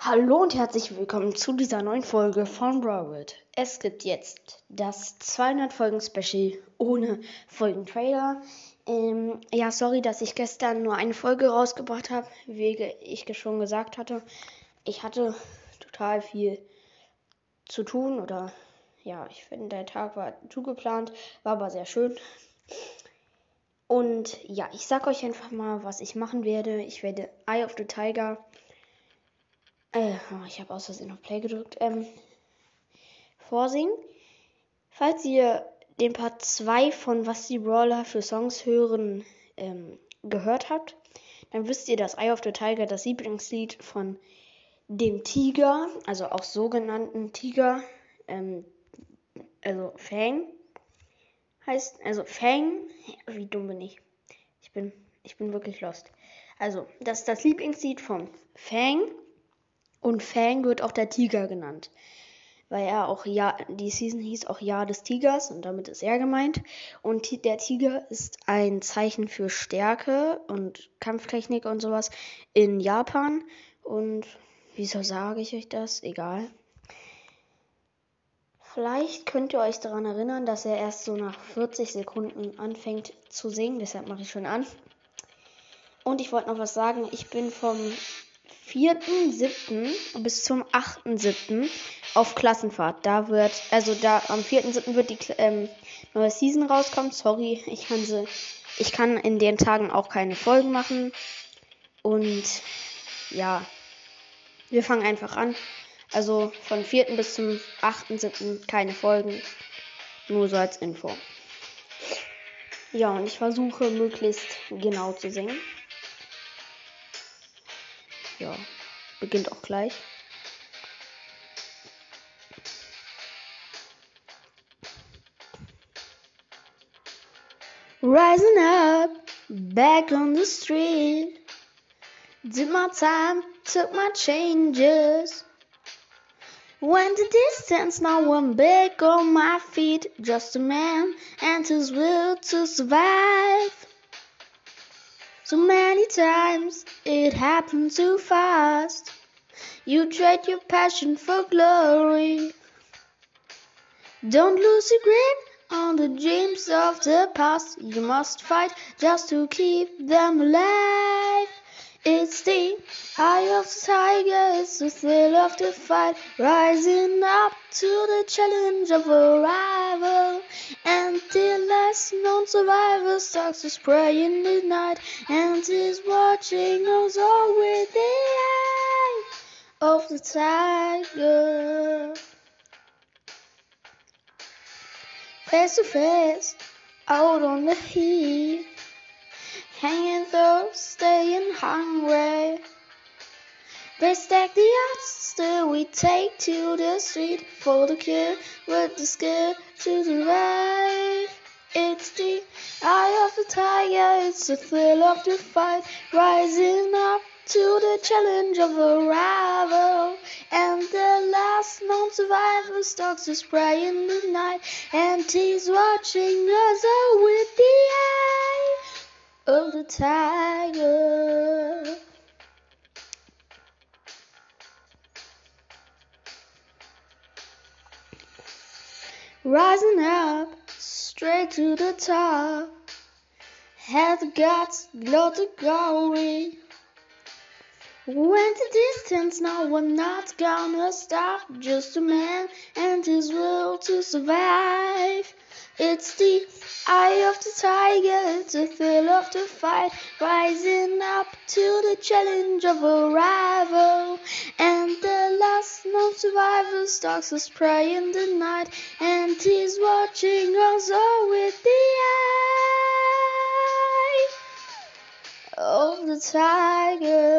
Hallo und herzlich willkommen zu dieser neuen Folge von Broward. Es gibt jetzt das 200 Folgen Special ohne Folgentrailer. Ähm, ja, sorry, dass ich gestern nur eine Folge rausgebracht habe, wie ich schon gesagt hatte. Ich hatte total viel zu tun oder ja, ich finde, der Tag war zugeplant, war aber sehr schön. Und ja, ich sag euch einfach mal, was ich machen werde. Ich werde Eye of the Tiger äh, ich habe aus Versehen auf Play gedrückt. Ähm, vorsingen. Falls ihr den Part 2 von Was die Brawler für Songs hören ähm, gehört habt, dann wisst ihr, dass Eye of the Tiger das Lieblingslied von dem Tiger, also auch sogenannten Tiger, ähm, also Fang, heißt, also Fang, wie dumm bin ich? Ich bin, ich bin wirklich lost. Also, das ist das Lieblingslied von Fang und Fang wird auch der Tiger genannt. Weil er auch ja, die Season hieß auch Jahr des Tigers und damit ist er gemeint. Und der Tiger ist ein Zeichen für Stärke und Kampftechnik und sowas in Japan. Und wieso sage ich euch das? Egal. Vielleicht könnt ihr euch daran erinnern, dass er erst so nach 40 Sekunden anfängt zu singen. Deshalb mache ich schon an. Und ich wollte noch was sagen. Ich bin vom 4.7. bis zum 8.7. auf Klassenfahrt. Da wird, also da am 4.7. wird die ähm, neue Season rauskommen. Sorry, ich kann sie, ich kann in den Tagen auch keine Folgen machen. Und ja, wir fangen einfach an. Also von 4. bis zum 8.7. keine Folgen. Nur so als Info. Ja, und ich versuche möglichst genau zu singen. Beginnt auch gleich. Rising up, back on the street. Did my time, took my changes. Went the distance, now I'm back on my feet. Just a man and his will to survive. So many times it happened too fast. You trade your passion for glory. Don't lose your grip on the dreams of the past. You must fight just to keep them alive. It's the eye of the tiger, it's the thrill of the fight, rising up to the challenge of arrival. And the last known survivor starts to spray in the night, and is watching us all with the eye of the tiger. Face to face, out on the heat. Hanging through, staying hungry. They stack the odds, still we take to the street for the kill with the skill to the survive. It's the eye of the tiger, it's the thrill of the fight, rising up to the challenge of arrival. And the last known survivor stalks the spray in the night, and he's watching us all with the eye of the tiger. Rising up straight to the top, had got the glory. Went the distance, now we're not gonna stop. Just a man and his will to survive. It's the eye of the tiger, it's the thrill of the fight, rising up to the challenge of arrival. And the last known survivor stalks us prey in the night, and he's watching us all with the eye of the tiger.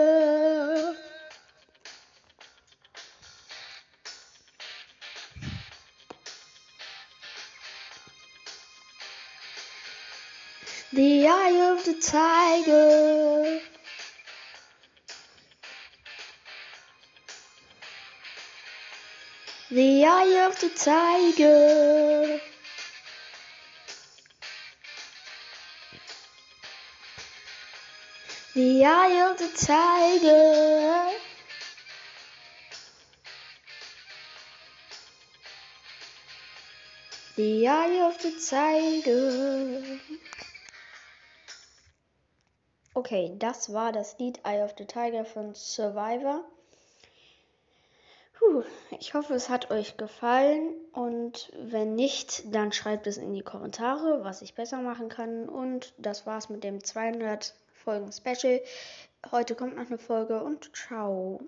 The Eye of the Tiger. The Eye of the Tiger. The Eye of the Tiger. The Eye of the Tiger. Okay, das war das Lied Eye of the Tiger von Survivor. Puh, ich hoffe, es hat euch gefallen und wenn nicht, dann schreibt es in die Kommentare, was ich besser machen kann. Und das war's mit dem 200 Folgen Special. Heute kommt noch eine Folge und ciao.